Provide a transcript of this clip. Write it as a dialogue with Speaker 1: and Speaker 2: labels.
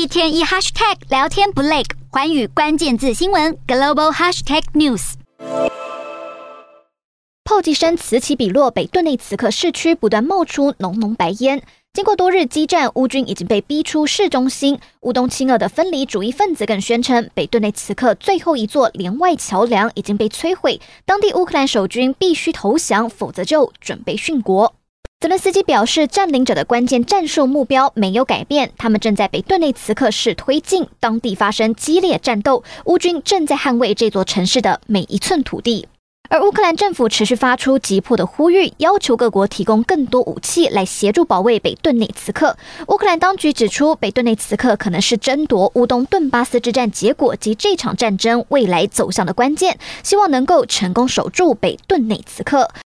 Speaker 1: 一天一 hashtag 聊天不累，寰宇关键字新闻 global hashtag news。
Speaker 2: 炮击声此起彼落，北顿内茨克市区不断冒出浓浓白烟。经过多日激战，乌军已经被逼出市中心。乌东亲俄的分离主义分子更宣称，北顿内茨克最后一座连外桥梁已经被摧毁，当地乌克兰守军必须投降，否则就准备殉国。泽伦斯基表示，占领者的关键战术目标没有改变，他们正在北顿内茨克市推进，当地发生激烈战斗，乌军正在捍卫这座城市的每一寸土地。而乌克兰政府持续发出急迫的呼吁，要求各国提供更多武器来协助保卫北顿内茨克。乌克兰当局指出，北顿内茨克可能是争夺乌东顿巴斯之战结果及这场战争未来走向的关键，希望能够成功守住北顿内茨克。